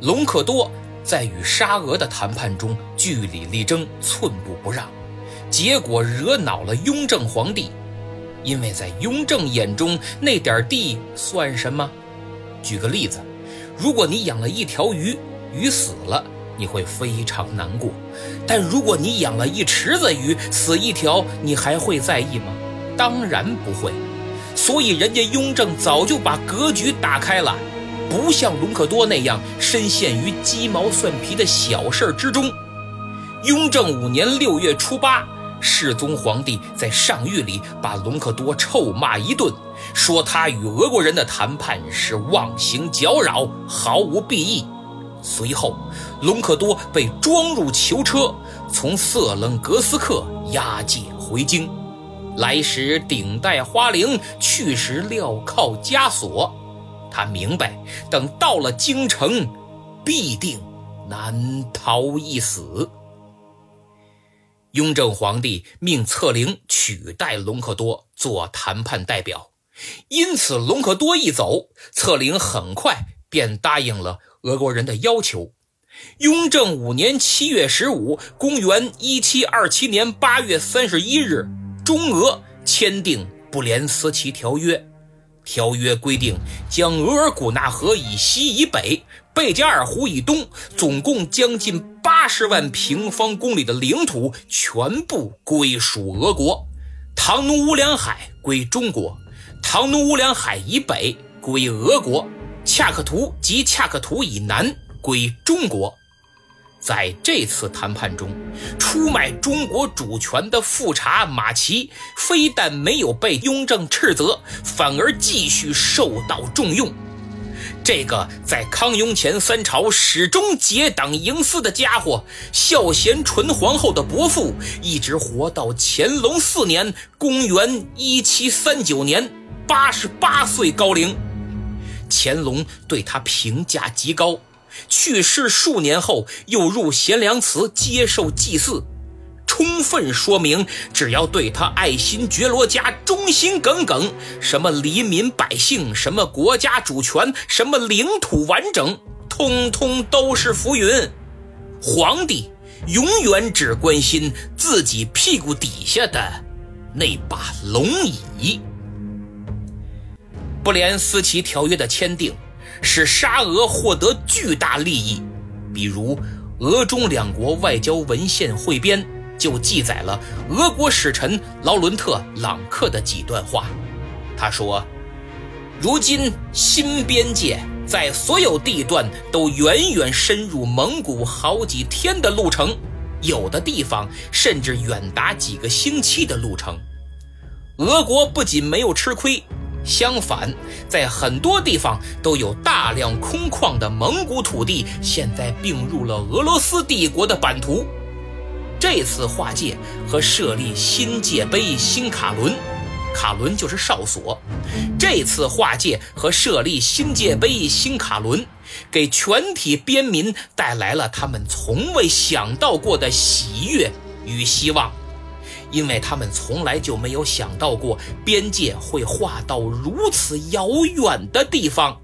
隆科多在与沙俄的谈判中据理力争，寸步不让，结果惹恼了雍正皇帝。因为在雍正眼中，那点地算什么？举个例子，如果你养了一条鱼，鱼死了，你会非常难过；但如果你养了一池子鱼，死一条，你还会在意吗？当然不会。所以人家雍正早就把格局打开了，不像隆科多那样深陷于鸡毛蒜皮的小事之中。雍正五年六月初八。世宗皇帝在上谕里把隆科多臭骂一顿，说他与俄国人的谈判是妄行搅扰，毫无裨益。随后，隆科多被装入囚车，从色冷格斯克押解回京。来时顶戴花翎，去时镣铐枷锁。他明白，等到了京城，必定难逃一死。雍正皇帝命策凌取代隆科多做谈判代表，因此隆科多一走，策凌很快便答应了俄国人的要求。雍正五年七月十五，公元一七二七年八月三十一日，中俄签订《不连斯奇条约》。条约规定，将额尔古纳河以西以北。贝加尔湖以东，总共将近八十万平方公里的领土全部归属俄国，唐努乌梁海归中国，唐努乌梁海以北归俄国，恰克图及恰克图以南归中国。在这次谈判中，出卖中国主权的富察马齐非但没有被雍正斥责，反而继续受到重用。这个在康雍乾三朝始终结党营私的家伙，孝贤纯皇后的伯父，一直活到乾隆四年（公元1739年），八十八岁高龄。乾隆对他评价极高，去世数年后又入贤良祠接受祭祀。充分说明，只要对他爱新觉罗家忠心耿耿，什么黎民百姓，什么国家主权，什么领土完整，通通都是浮云。皇帝永远只关心自己屁股底下的那把龙椅。不连斯奇条约的签订，使沙俄获得巨大利益，比如俄中两国外交文献汇编。就记载了俄国使臣劳伦特·朗克的几段话。他说：“如今新边界在所有地段都远远深入蒙古好几天的路程，有的地方甚至远达几个星期的路程。俄国不仅没有吃亏，相反，在很多地方都有大量空旷的蒙古土地，现在并入了俄罗斯帝国的版图。”这次划界和设立新界碑新卡伦，卡伦就是哨所。这次划界和设立新界碑新卡伦，给全体边民带来了他们从未想到过的喜悦与希望，因为他们从来就没有想到过边界会划到如此遥远的地方。